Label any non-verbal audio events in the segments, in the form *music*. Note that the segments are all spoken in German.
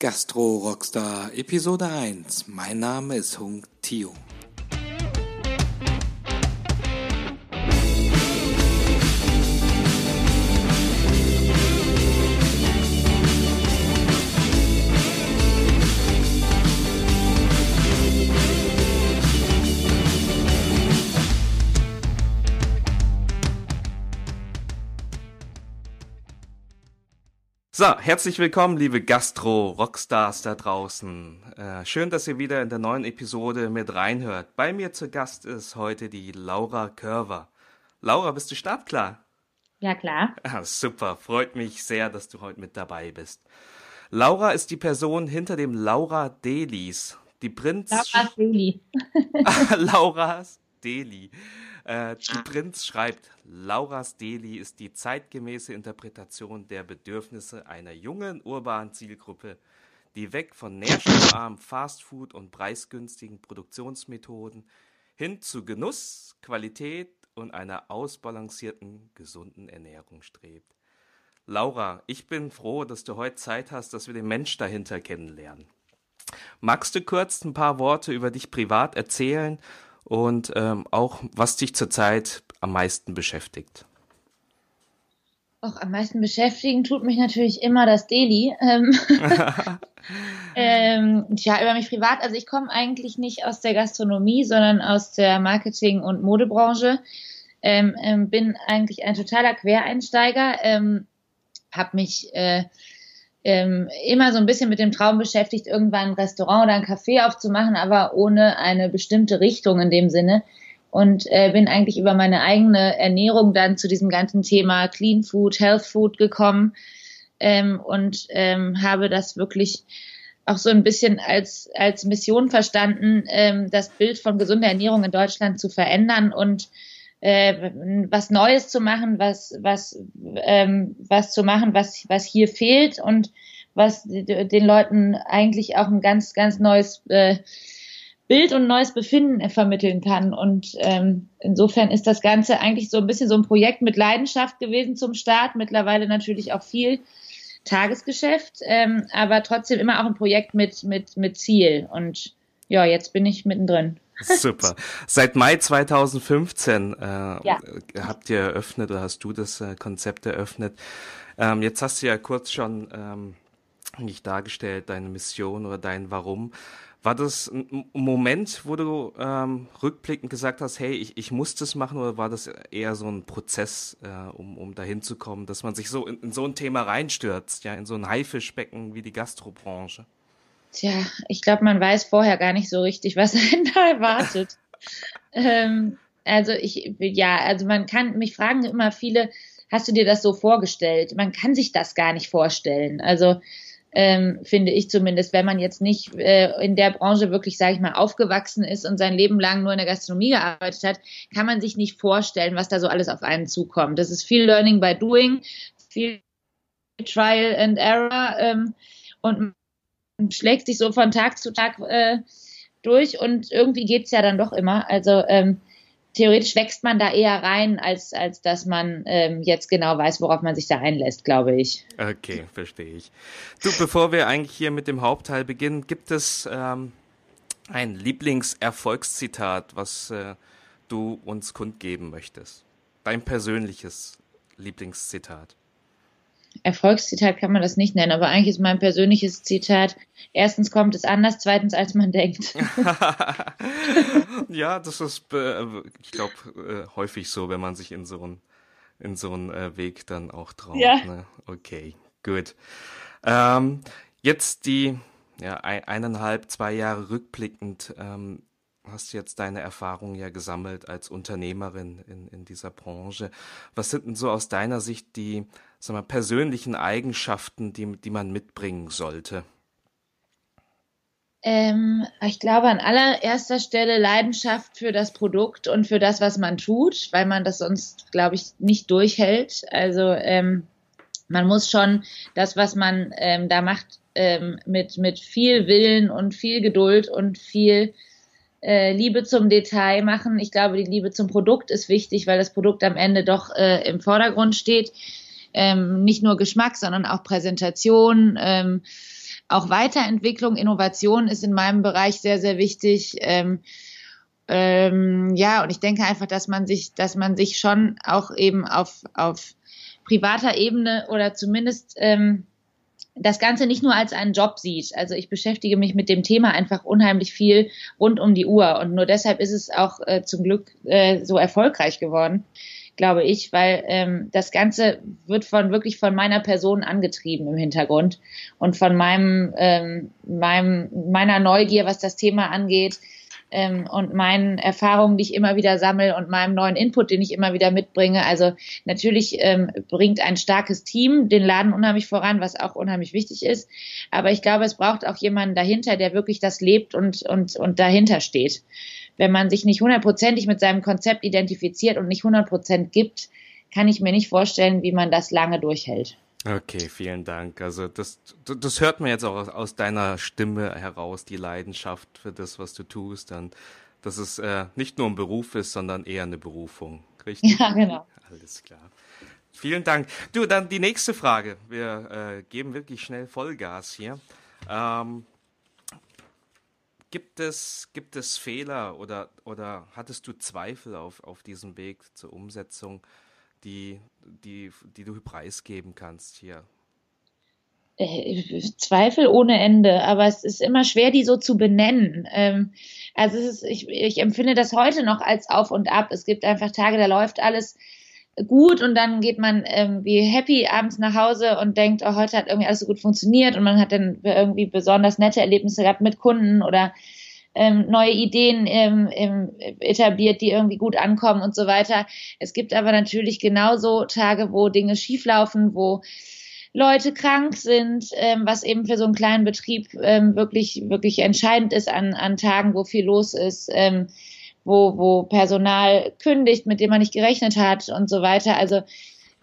Gastro Rockstar Episode 1. Mein Name ist Hung Tio. So, herzlich willkommen, liebe Gastro-Rockstars da draußen. Äh, schön, dass ihr wieder in der neuen Episode mit reinhört. Bei mir zu Gast ist heute die Laura Körver. Laura, bist du startklar? Ja, klar. Ah, super, freut mich sehr, dass du heute mit dabei bist. Laura ist die Person hinter dem Laura Delis. Die Prinz. Laura Deli. *laughs* Laura's Deli. Äh, die Prinz schreibt, Lauras Deli ist die zeitgemäße Interpretation der Bedürfnisse einer jungen urbanen Zielgruppe, die weg von nährstoffarmem Fastfood und preisgünstigen Produktionsmethoden hin zu Genuss, Qualität und einer ausbalancierten, gesunden Ernährung strebt. Laura, ich bin froh, dass du heute Zeit hast, dass wir den Mensch dahinter kennenlernen. Magst du kurz ein paar Worte über dich privat erzählen und ähm, auch was dich zurzeit am meisten beschäftigt? Auch am meisten beschäftigen tut mich natürlich immer das Daily. Ähm, *laughs* ähm, ja, über mich privat. Also ich komme eigentlich nicht aus der Gastronomie, sondern aus der Marketing- und Modebranche. Ähm, ähm, bin eigentlich ein totaler Quereinsteiger. Ähm, habe mich äh, ähm, immer so ein bisschen mit dem Traum beschäftigt, irgendwann ein Restaurant oder ein Café aufzumachen, aber ohne eine bestimmte Richtung in dem Sinne. Und äh, bin eigentlich über meine eigene Ernährung dann zu diesem ganzen Thema Clean Food, Health Food gekommen ähm, und ähm, habe das wirklich auch so ein bisschen als, als Mission verstanden, ähm, das Bild von gesunder Ernährung in Deutschland zu verändern und äh, was Neues zu machen, was, was, ähm, was zu machen, was, was hier fehlt und was den Leuten eigentlich auch ein ganz, ganz neues äh, Bild und neues Befinden vermitteln kann. Und ähm, insofern ist das Ganze eigentlich so ein bisschen so ein Projekt mit Leidenschaft gewesen zum Start. Mittlerweile natürlich auch viel Tagesgeschäft, ähm, aber trotzdem immer auch ein Projekt mit, mit, mit Ziel. Und ja, jetzt bin ich mittendrin. Super. Seit Mai 2015 äh, ja. habt ihr eröffnet oder hast du das äh, Konzept eröffnet. Ähm, jetzt hast du ja kurz schon ähm, nicht dargestellt, deine Mission oder dein Warum. War das ein Moment, wo du ähm, rückblickend gesagt hast, hey, ich, ich muss das machen, oder war das eher so ein Prozess, äh, um, um dahin zu kommen, dass man sich so in, in so ein Thema reinstürzt, ja, in so ein Haifischbecken wie die Gastrobranche? Tja, ich glaube, man weiß vorher gar nicht so richtig, was einen da erwartet. *laughs* ähm, also ich, ja, also man kann, mich fragen immer viele, hast du dir das so vorgestellt? Man kann sich das gar nicht vorstellen. Also ähm, finde ich zumindest, wenn man jetzt nicht äh, in der Branche wirklich, sage ich mal, aufgewachsen ist und sein Leben lang nur in der Gastronomie gearbeitet hat, kann man sich nicht vorstellen, was da so alles auf einen zukommt. Das ist viel Learning by Doing, viel Trial and Error ähm, und schlägt sich so von Tag zu Tag äh, durch und irgendwie geht's ja dann doch immer. Also ähm, theoretisch wächst man da eher rein, als, als dass man ähm, jetzt genau weiß, worauf man sich da einlässt, glaube ich. Okay, verstehe ich. Du, bevor wir eigentlich hier mit dem Hauptteil beginnen, gibt es ähm, ein Lieblingserfolgszitat, was äh, du uns kundgeben möchtest? Dein persönliches Lieblingszitat. Erfolgszitat kann man das nicht nennen, aber eigentlich ist mein persönliches Zitat, erstens kommt es anders, zweitens als man denkt. *laughs* ja, das ist, äh, ich glaube, äh, häufig so, wenn man sich in so einen in so einen äh, Weg dann auch traut. Ja. Ne? Okay, gut. Ähm, jetzt die ja, eineinhalb, zwei Jahre rückblickend, ähm, hast jetzt deine Erfahrungen ja gesammelt als Unternehmerin in, in dieser Branche. Was sind denn so aus deiner Sicht die sag mal, persönlichen Eigenschaften, die, die man mitbringen sollte? Ähm, ich glaube an allererster Stelle Leidenschaft für das Produkt und für das, was man tut, weil man das sonst, glaube ich, nicht durchhält. Also ähm, man muss schon das, was man ähm, da macht, ähm, mit, mit viel Willen und viel Geduld und viel äh, Liebe zum Detail machen. Ich glaube, die Liebe zum Produkt ist wichtig, weil das Produkt am Ende doch äh, im Vordergrund steht ähm, nicht nur Geschmack, sondern auch Präsentation, ähm, auch Weiterentwicklung, Innovation ist in meinem Bereich sehr, sehr wichtig. Ähm, ähm, ja, und ich denke einfach, dass man sich, dass man sich schon auch eben auf, auf privater Ebene oder zumindest ähm, das Ganze nicht nur als einen Job sieht. Also ich beschäftige mich mit dem Thema einfach unheimlich viel rund um die Uhr und nur deshalb ist es auch äh, zum Glück äh, so erfolgreich geworden, glaube ich, weil ähm, das Ganze wird von wirklich von meiner Person angetrieben im Hintergrund und von meinem, ähm, meinem meiner Neugier, was das Thema angeht ähm, und meinen Erfahrungen, die ich immer wieder sammle und meinem neuen Input, den ich immer wieder mitbringe. Also natürlich ähm, bringt ein starkes Team den Laden unheimlich voran, was auch unheimlich wichtig ist. Aber ich glaube, es braucht auch jemanden dahinter, der wirklich das lebt und, und, und dahinter steht. Wenn man sich nicht hundertprozentig mit seinem Konzept identifiziert und nicht hundertprozent gibt, kann ich mir nicht vorstellen, wie man das lange durchhält. Okay, vielen Dank. Also das, das hört man jetzt auch aus deiner Stimme heraus, die Leidenschaft für das, was du tust. Und dass es äh, nicht nur ein Beruf ist, sondern eher eine Berufung. Richtig? Ja, genau. Alles klar. Vielen Dank. Du, dann die nächste Frage. Wir äh, geben wirklich schnell Vollgas hier. Ähm, gibt, es, gibt es Fehler oder, oder hattest du Zweifel auf, auf diesem Weg zur Umsetzung? Die, die, die du preisgeben kannst hier? Äh, Zweifel ohne Ende, aber es ist immer schwer, die so zu benennen. Ähm, also ist, ich, ich empfinde das heute noch als Auf und Ab. Es gibt einfach Tage, da läuft alles gut und dann geht man irgendwie happy abends nach Hause und denkt, oh, heute hat irgendwie alles so gut funktioniert und man hat dann irgendwie besonders nette Erlebnisse gehabt mit Kunden oder ähm, neue Ideen ähm, ähm, etabliert, die irgendwie gut ankommen und so weiter. Es gibt aber natürlich genauso Tage, wo Dinge schieflaufen, wo Leute krank sind, ähm, was eben für so einen kleinen Betrieb ähm, wirklich, wirklich entscheidend ist an, an Tagen, wo viel los ist, ähm, wo, wo Personal kündigt, mit dem man nicht gerechnet hat und so weiter. Also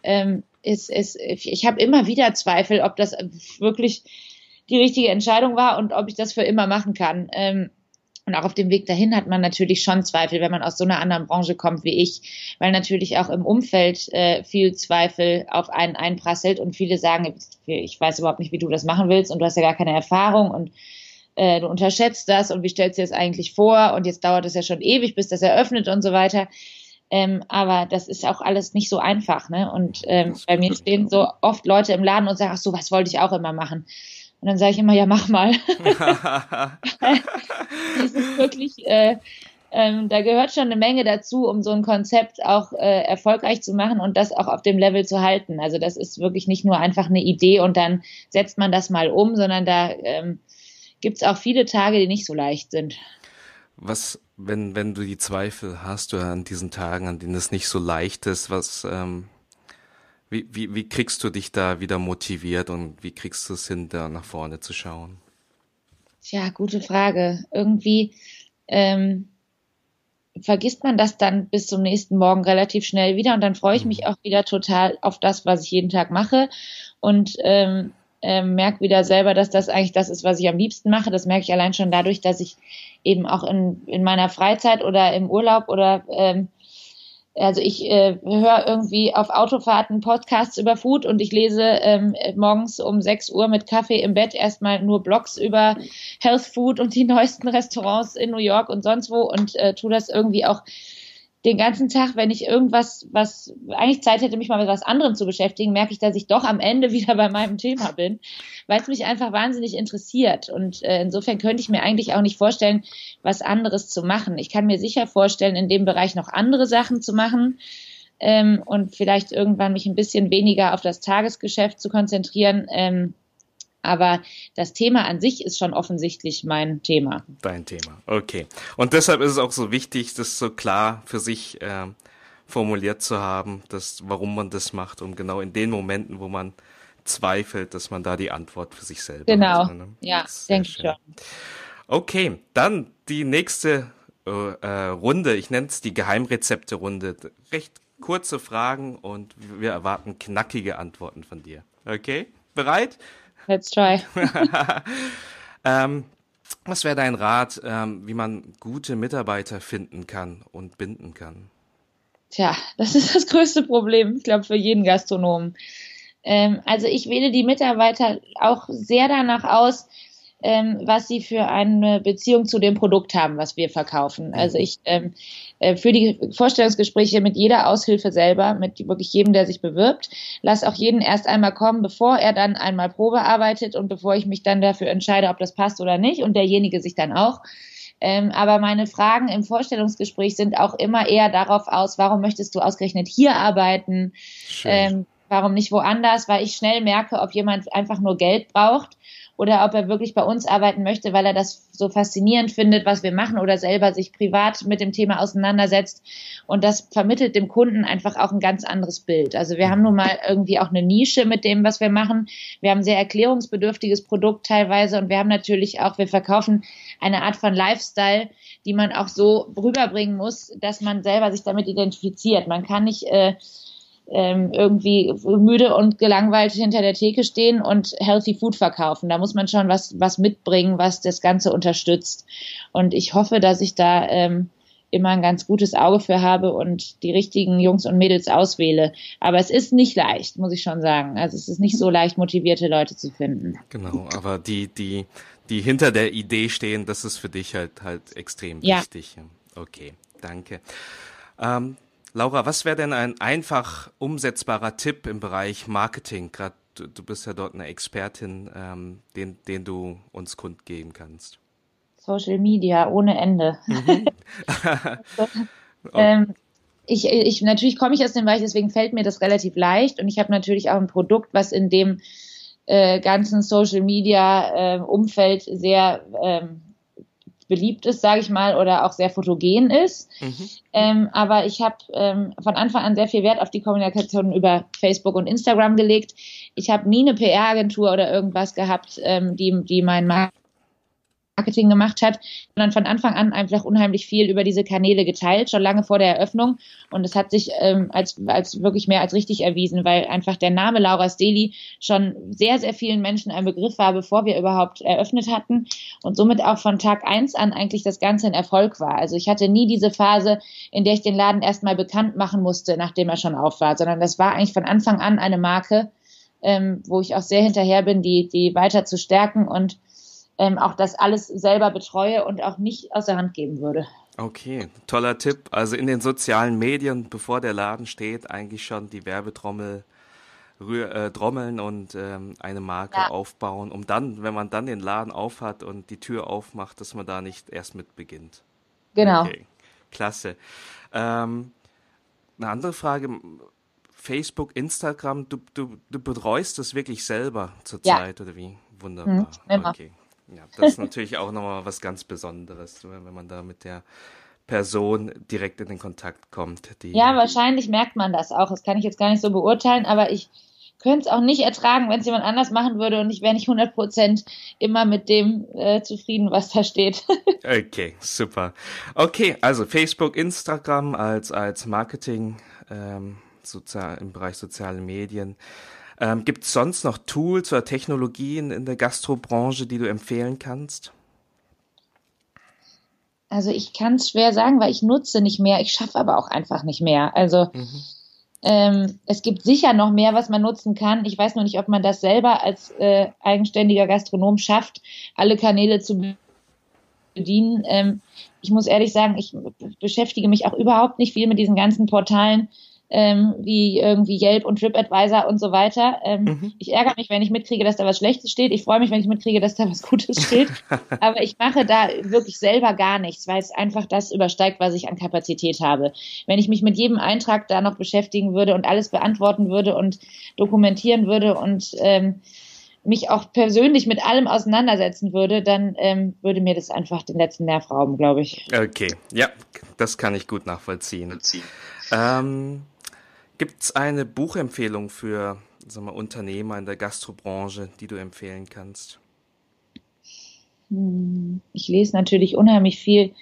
ähm, ist, ist, ich habe immer wieder Zweifel, ob das wirklich die richtige Entscheidung war und ob ich das für immer machen kann. Ähm, und auch auf dem Weg dahin hat man natürlich schon Zweifel, wenn man aus so einer anderen Branche kommt wie ich, weil natürlich auch im Umfeld äh, viel Zweifel auf einen einprasselt und viele sagen, ich weiß überhaupt nicht, wie du das machen willst und du hast ja gar keine Erfahrung und äh, du unterschätzt das und wie stellst du dir das eigentlich vor und jetzt dauert es ja schon ewig, bis das eröffnet und so weiter. Ähm, aber das ist auch alles nicht so einfach, ne? Und ähm, bei mir stehen so oft Leute im Laden und sagen, ach so, was wollte ich auch immer machen. Und dann sage ich immer, ja, mach mal. *laughs* *laughs* das ist wirklich, äh, ähm, da gehört schon eine Menge dazu, um so ein Konzept auch äh, erfolgreich zu machen und das auch auf dem Level zu halten. Also das ist wirklich nicht nur einfach eine Idee und dann setzt man das mal um, sondern da ähm, gibt es auch viele Tage, die nicht so leicht sind. Was, wenn, wenn du die Zweifel hast oder an diesen Tagen, an denen es nicht so leicht ist, was, ähm, wie, wie, wie kriegst du dich da wieder motiviert und wie kriegst du es hin, da nach vorne zu schauen? Tja, gute Frage. Irgendwie ähm, vergisst man das dann bis zum nächsten Morgen relativ schnell wieder und dann freue ich mhm. mich auch wieder total auf das, was ich jeden Tag mache und ähm, ähm, merke wieder selber, dass das eigentlich das ist, was ich am liebsten mache. Das merke ich allein schon dadurch, dass ich eben auch in, in meiner Freizeit oder im Urlaub oder ähm, also ich äh, höre irgendwie auf Autofahrten Podcasts über Food und ich lese ähm, morgens um 6 Uhr mit Kaffee im Bett erstmal nur Blogs über Health Food und die neuesten Restaurants in New York und sonst wo und äh, tu das irgendwie auch den ganzen Tag, wenn ich irgendwas, was eigentlich Zeit hätte, mich mal mit was anderem zu beschäftigen, merke ich, dass ich doch am Ende *laughs* wieder bei meinem Thema bin, weil es mich einfach wahnsinnig interessiert. Und äh, insofern könnte ich mir eigentlich auch nicht vorstellen, was anderes zu machen. Ich kann mir sicher vorstellen, in dem Bereich noch andere Sachen zu machen ähm, und vielleicht irgendwann mich ein bisschen weniger auf das Tagesgeschäft zu konzentrieren. Ähm, aber das Thema an sich ist schon offensichtlich mein Thema. Dein Thema, okay. Und deshalb ist es auch so wichtig, das so klar für sich äh, formuliert zu haben, dass, warum man das macht und genau in den Momenten, wo man zweifelt, dass man da die Antwort für sich selber genau. hat. Genau, ja, denke ich schon. Okay, dann die nächste äh, äh Runde, ich nenne es die Geheimrezepte-Runde. Recht kurze Fragen und wir erwarten knackige Antworten von dir. Okay, bereit? Let's try. *laughs* *laughs* ähm, was wäre dein Rat, ähm, wie man gute Mitarbeiter finden kann und binden kann? Tja, das ist das größte Problem, ich glaube, für jeden Gastronomen. Ähm, also ich wähle die Mitarbeiter auch sehr danach aus, ähm, was sie für eine Beziehung zu dem Produkt haben, was wir verkaufen. Also ich ähm, äh, für die Vorstellungsgespräche mit jeder Aushilfe selber, mit wirklich jedem, der sich bewirbt, lass auch jeden erst einmal kommen, bevor er dann einmal Probe arbeitet und bevor ich mich dann dafür entscheide, ob das passt oder nicht und derjenige sich dann auch. Ähm, aber meine Fragen im Vorstellungsgespräch sind auch immer eher darauf aus, warum möchtest du ausgerechnet hier arbeiten? Ähm, warum nicht woanders? Weil ich schnell merke, ob jemand einfach nur Geld braucht oder ob er wirklich bei uns arbeiten möchte, weil er das so faszinierend findet, was wir machen oder selber sich privat mit dem Thema auseinandersetzt. Und das vermittelt dem Kunden einfach auch ein ganz anderes Bild. Also wir haben nun mal irgendwie auch eine Nische mit dem, was wir machen. Wir haben ein sehr erklärungsbedürftiges Produkt teilweise und wir haben natürlich auch, wir verkaufen eine Art von Lifestyle, die man auch so rüberbringen muss, dass man selber sich damit identifiziert. Man kann nicht äh, ähm, irgendwie müde und gelangweilt hinter der Theke stehen und Healthy Food verkaufen. Da muss man schon was, was mitbringen, was das Ganze unterstützt. Und ich hoffe, dass ich da ähm, immer ein ganz gutes Auge für habe und die richtigen Jungs und Mädels auswähle. Aber es ist nicht leicht, muss ich schon sagen. Also es ist nicht so leicht, motivierte Leute zu finden. Genau, aber die, die, die hinter der Idee stehen, das ist für dich halt halt extrem ja. wichtig. Okay, danke. Ähm, Laura, was wäre denn ein einfach umsetzbarer Tipp im Bereich Marketing? Gerade du, du, bist ja dort eine Expertin, ähm, den, den du uns kundgeben kannst. Social Media ohne Ende. Mhm. *laughs* *laughs* ähm, ich, ich, natürlich komme ich aus dem Bereich, deswegen fällt mir das relativ leicht und ich habe natürlich auch ein Produkt, was in dem äh, ganzen Social Media äh, Umfeld sehr ähm, beliebt ist, sage ich mal, oder auch sehr fotogen ist. Mhm. Ähm, aber ich habe ähm, von Anfang an sehr viel Wert auf die Kommunikation über Facebook und Instagram gelegt. Ich habe nie eine PR-Agentur oder irgendwas gehabt, ähm, die, die mein Markt Marketing gemacht hat, sondern von Anfang an einfach unheimlich viel über diese Kanäle geteilt, schon lange vor der Eröffnung. Und es hat sich ähm, als, als wirklich mehr als richtig erwiesen, weil einfach der Name Laura Steli schon sehr, sehr vielen Menschen ein Begriff war, bevor wir überhaupt eröffnet hatten und somit auch von Tag eins an eigentlich das Ganze ein Erfolg war. Also ich hatte nie diese Phase, in der ich den Laden erstmal bekannt machen musste, nachdem er schon auf war, sondern das war eigentlich von Anfang an eine Marke, ähm, wo ich auch sehr hinterher bin, die, die weiter zu stärken und ähm, auch das alles selber betreue und auch nicht aus der Hand geben würde. Okay, toller Tipp. Also in den sozialen Medien, bevor der Laden steht, eigentlich schon die Werbetrommel rühr, äh, trommeln und ähm, eine Marke ja. aufbauen, um dann, wenn man dann den Laden aufhat und die Tür aufmacht, dass man da nicht erst mit beginnt. Genau. Okay, klasse. Ähm, eine andere Frage. Facebook, Instagram, du, du, du betreust das wirklich selber zurzeit, ja. oder wie? Wunderbar. Mhm, okay. Ja, das ist natürlich auch nochmal was ganz Besonderes, wenn man da mit der Person direkt in den Kontakt kommt. ja, wahrscheinlich merkt man das auch. Das kann ich jetzt gar nicht so beurteilen, aber ich könnte es auch nicht ertragen, wenn es jemand anders machen würde und ich wäre nicht 100% immer mit dem äh, zufrieden, was da steht. *laughs* okay, super. Okay, also Facebook, Instagram als, als Marketing ähm, sozial, im Bereich soziale Medien. Ähm, Gibt es sonst noch Tools oder Technologien in der Gastrobranche, die du empfehlen kannst? Also ich kann es schwer sagen, weil ich nutze nicht mehr. Ich schaffe aber auch einfach nicht mehr. Also mhm. ähm, es gibt sicher noch mehr, was man nutzen kann. Ich weiß noch nicht, ob man das selber als äh, eigenständiger Gastronom schafft, alle Kanäle zu bedienen. Ähm, ich muss ehrlich sagen, ich beschäftige mich auch überhaupt nicht viel mit diesen ganzen Portalen ähm, wie irgendwie Yelp und TripAdvisor und so weiter. Ähm, mhm. Ich ärgere mich, wenn ich mitkriege, dass da was Schlechtes steht. Ich freue mich, wenn ich mitkriege, dass da was Gutes steht. *laughs* Aber ich mache da wirklich selber gar nichts, weil es einfach das übersteigt, was ich an Kapazität habe. Wenn ich mich mit jedem Eintrag da noch beschäftigen würde und alles beantworten würde und dokumentieren würde und ähm, mich auch persönlich mit allem auseinandersetzen würde, dann ähm, würde mir das einfach den letzten Nerv rauben, glaube ich. Okay, ja, das kann ich gut nachvollziehen. Ähm, Gibt es eine Buchempfehlung für sagen wir, Unternehmer in der Gastrobranche, die du empfehlen kannst? Hm, ich lese natürlich unheimlich viel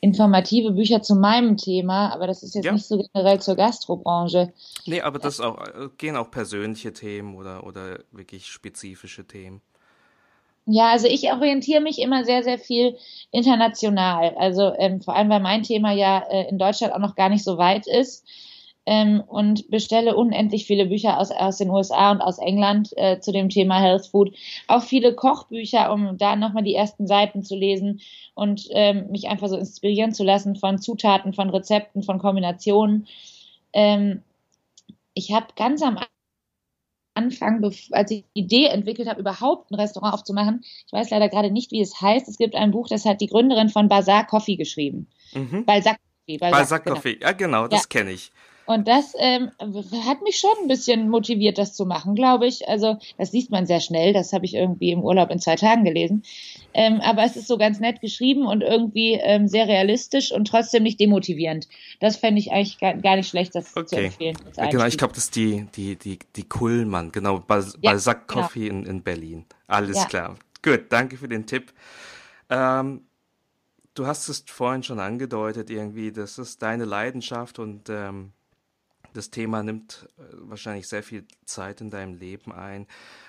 informative Bücher zu meinem Thema, aber das ist jetzt ja. nicht so generell zur Gastrobranche. Nee, aber das auch, äh, gehen auch persönliche Themen oder, oder wirklich spezifische Themen. Ja, also ich orientiere mich immer sehr, sehr viel international. Also ähm, vor allem, weil mein Thema ja äh, in Deutschland auch noch gar nicht so weit ist ähm, und bestelle unendlich viele Bücher aus, aus den USA und aus England äh, zu dem Thema Health Food. Auch viele Kochbücher, um da nochmal die ersten Seiten zu lesen und ähm, mich einfach so inspirieren zu lassen von Zutaten, von Rezepten, von Kombinationen. Ähm, ich habe ganz am Anfang, als ich die Idee entwickelt habe, überhaupt ein Restaurant aufzumachen, ich weiß leider gerade nicht, wie es heißt. Es gibt ein Buch, das hat die Gründerin von Bazaar Coffee geschrieben. Mhm. Balzac Coffee. Balzac, Balzac genau. Coffee, ja genau, das ja. kenne ich. Und das ähm, hat mich schon ein bisschen motiviert, das zu machen, glaube ich. Also das liest man sehr schnell. Das habe ich irgendwie im Urlaub in zwei Tagen gelesen. Ähm, aber es ist so ganz nett geschrieben und irgendwie ähm, sehr realistisch und trotzdem nicht demotivierend. Das fände ich eigentlich gar, gar, nicht schlecht, das okay. zu empfehlen. Genau, ich glaube, das ist die, die, die, die Kuhlmann, genau, Bal ja, Balzac genau. Coffee genau. in, in Berlin. Alles ja. klar. Gut, danke für den Tipp. Ähm, du hast es vorhin schon angedeutet, irgendwie, das ist deine Leidenschaft und ähm, das Thema nimmt äh, wahrscheinlich sehr viel Zeit in deinem Leben ein.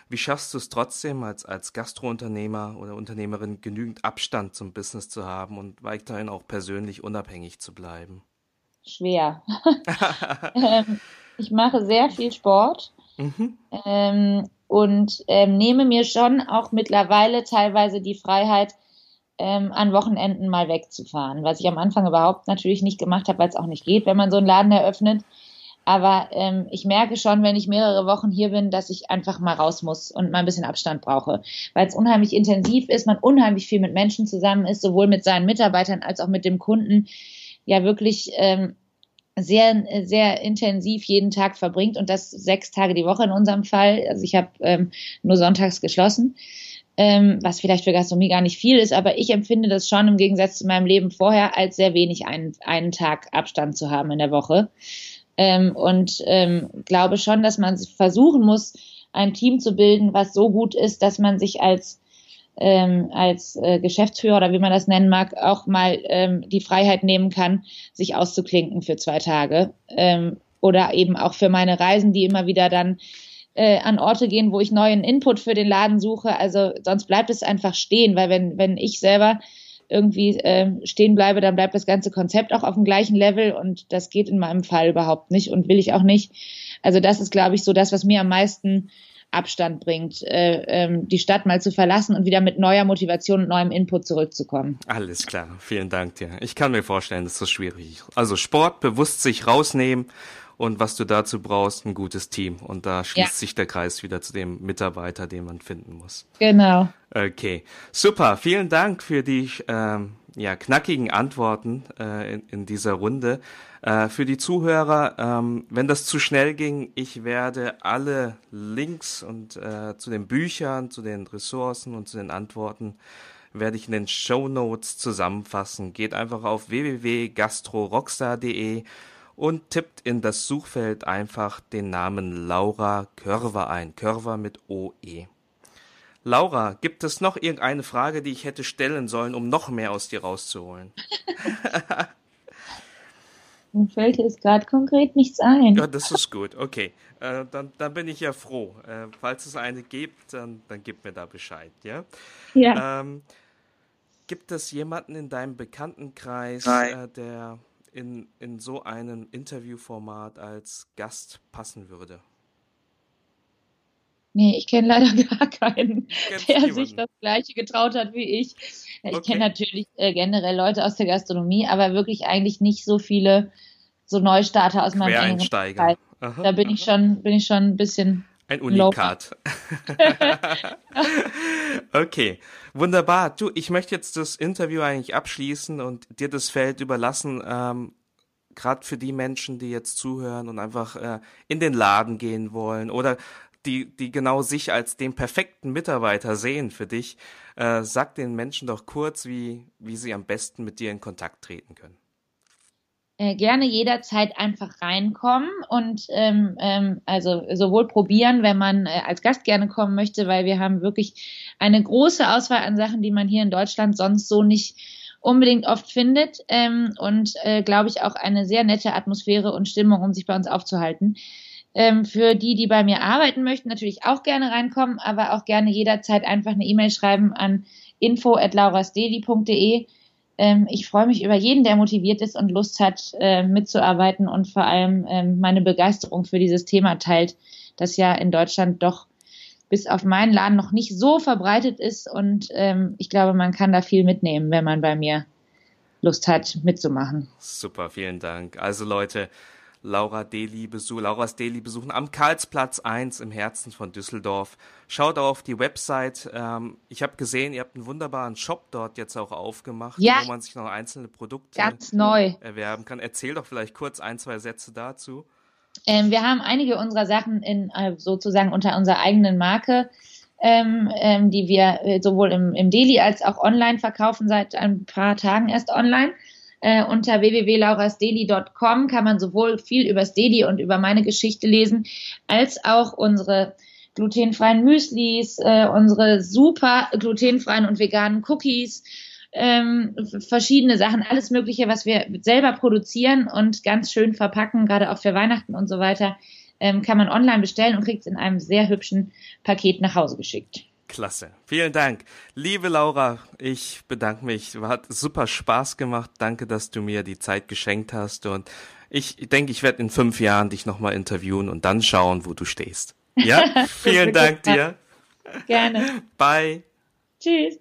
Wie schaffst du es trotzdem, als, als Gastrounternehmer oder Unternehmerin genügend Abstand zum Business zu haben und weiterhin auch persönlich unabhängig zu bleiben? Schwer. *laughs* ähm, ich mache sehr viel Sport mhm. ähm, und ähm, nehme mir schon auch mittlerweile teilweise die Freiheit, ähm, an Wochenenden mal wegzufahren, was ich am Anfang überhaupt natürlich nicht gemacht habe, weil es auch nicht geht, wenn man so einen Laden eröffnet. Aber ähm, ich merke schon, wenn ich mehrere Wochen hier bin, dass ich einfach mal raus muss und mal ein bisschen Abstand brauche, weil es unheimlich intensiv ist, man unheimlich viel mit Menschen zusammen ist, sowohl mit seinen Mitarbeitern als auch mit dem Kunden, ja wirklich ähm, sehr, sehr intensiv jeden Tag verbringt und das sechs Tage die Woche in unserem Fall. Also ich habe ähm, nur sonntags geschlossen, ähm, was vielleicht für Gastronomie gar nicht viel ist, aber ich empfinde das schon im Gegensatz zu meinem Leben vorher als sehr wenig, einen, einen Tag Abstand zu haben in der Woche. Ähm, und ähm, glaube schon, dass man versuchen muss, ein Team zu bilden, was so gut ist, dass man sich als ähm, als äh, Geschäftsführer oder wie man das nennen mag, auch mal ähm, die Freiheit nehmen kann, sich auszuklinken für zwei Tage. Ähm, oder eben auch für meine Reisen, die immer wieder dann äh, an Orte gehen, wo ich neuen Input für den Laden suche. Also sonst bleibt es einfach stehen, weil wenn, wenn ich selber irgendwie äh, stehen bleibe, dann bleibt das ganze Konzept auch auf dem gleichen Level und das geht in meinem Fall überhaupt nicht und will ich auch nicht. Also das ist, glaube ich, so das, was mir am meisten Abstand bringt, äh, ähm, die Stadt mal zu verlassen und wieder mit neuer Motivation und neuem Input zurückzukommen. Alles klar, vielen Dank dir. Ich kann mir vorstellen, das ist schwierig. Also Sport, bewusst sich rausnehmen und was du dazu brauchst, ein gutes Team. Und da schließt ja. sich der Kreis wieder zu dem Mitarbeiter, den man finden muss. Genau. Okay, super. Vielen Dank für die ähm, ja, knackigen Antworten äh, in, in dieser Runde. Äh, für die Zuhörer, ähm, wenn das zu schnell ging, ich werde alle Links und äh, zu den Büchern, zu den Ressourcen und zu den Antworten werde ich in den Show Notes zusammenfassen. Geht einfach auf www.gastrorockstar.de und tippt in das Suchfeld einfach den Namen Laura Körver ein. Körver mit OE. Laura, gibt es noch irgendeine Frage, die ich hätte stellen sollen, um noch mehr aus dir rauszuholen? *laughs* Mir fällt jetzt gerade konkret nichts ein. Ja, das ist gut. Okay, äh, dann, dann bin ich ja froh. Äh, falls es eine gibt, dann, dann gib mir da Bescheid, ja? Ja. Ähm, gibt es jemanden in deinem Bekanntenkreis, äh, der in, in so einem Interviewformat als Gast passen würde? Nee, ich kenne leider *laughs* gar keinen, Kennst der jemanden? sich das Gleiche getraut hat wie ich. Ich okay. kenne natürlich äh, generell Leute aus der Gastronomie, aber wirklich eigentlich nicht so viele so Neustarter aus meinem Einsteiger. Da bin ich schon, bin ich schon ein bisschen ein Unikat. *laughs* okay, wunderbar. Du, ich möchte jetzt das Interview eigentlich abschließen und dir das Feld überlassen, ähm, gerade für die Menschen, die jetzt zuhören und einfach äh, in den Laden gehen wollen oder die, die genau sich als den perfekten Mitarbeiter sehen für dich. Äh, sag den Menschen doch kurz, wie, wie sie am besten mit dir in Kontakt treten können. Äh, gerne jederzeit einfach reinkommen und ähm, ähm, also sowohl probieren, wenn man äh, als Gast gerne kommen möchte, weil wir haben wirklich eine große Auswahl an Sachen, die man hier in Deutschland sonst so nicht unbedingt oft findet ähm, und äh, glaube ich auch eine sehr nette Atmosphäre und Stimmung, um sich bei uns aufzuhalten. Ähm, für die, die bei mir arbeiten möchten, natürlich auch gerne reinkommen, aber auch gerne jederzeit einfach eine E-Mail schreiben an info@laurasdeli.de ähm, ich freue mich über jeden, der motiviert ist und Lust hat, äh, mitzuarbeiten und vor allem ähm, meine Begeisterung für dieses Thema teilt, das ja in Deutschland doch bis auf meinen Laden noch nicht so verbreitet ist. Und ähm, ich glaube, man kann da viel mitnehmen, wenn man bei mir Lust hat, mitzumachen. Super, vielen Dank. Also Leute, Laura Deli besuchen, Lauras Deli besuchen am Karlsplatz 1 im Herzen von Düsseldorf. Schaut auf die Website. Ähm, ich habe gesehen, ihr habt einen wunderbaren Shop dort jetzt auch aufgemacht, ja. wo man sich noch einzelne Produkte Ganz neu. erwerben kann. Erzähl doch vielleicht kurz ein, zwei Sätze dazu. Ähm, wir haben einige unserer Sachen in äh, sozusagen unter unserer eigenen Marke, ähm, ähm, die wir äh, sowohl im, im Deli als auch online verkaufen, seit ein paar Tagen erst online. Äh, unter www.laurasdeli.com kann man sowohl viel über das Deli und über meine Geschichte lesen, als auch unsere glutenfreien Müslis, äh, unsere super glutenfreien und veganen Cookies, ähm, verschiedene Sachen, alles Mögliche, was wir selber produzieren und ganz schön verpacken, gerade auch für Weihnachten und so weiter, ähm, kann man online bestellen und kriegt es in einem sehr hübschen Paket nach Hause geschickt. Klasse. Vielen Dank. Liebe Laura, ich bedanke mich. Hat super Spaß gemacht. Danke, dass du mir die Zeit geschenkt hast. Und ich denke, ich werde in fünf Jahren dich nochmal interviewen und dann schauen, wo du stehst. Ja, *laughs* vielen Dank dir. Gerne. Bye. Tschüss.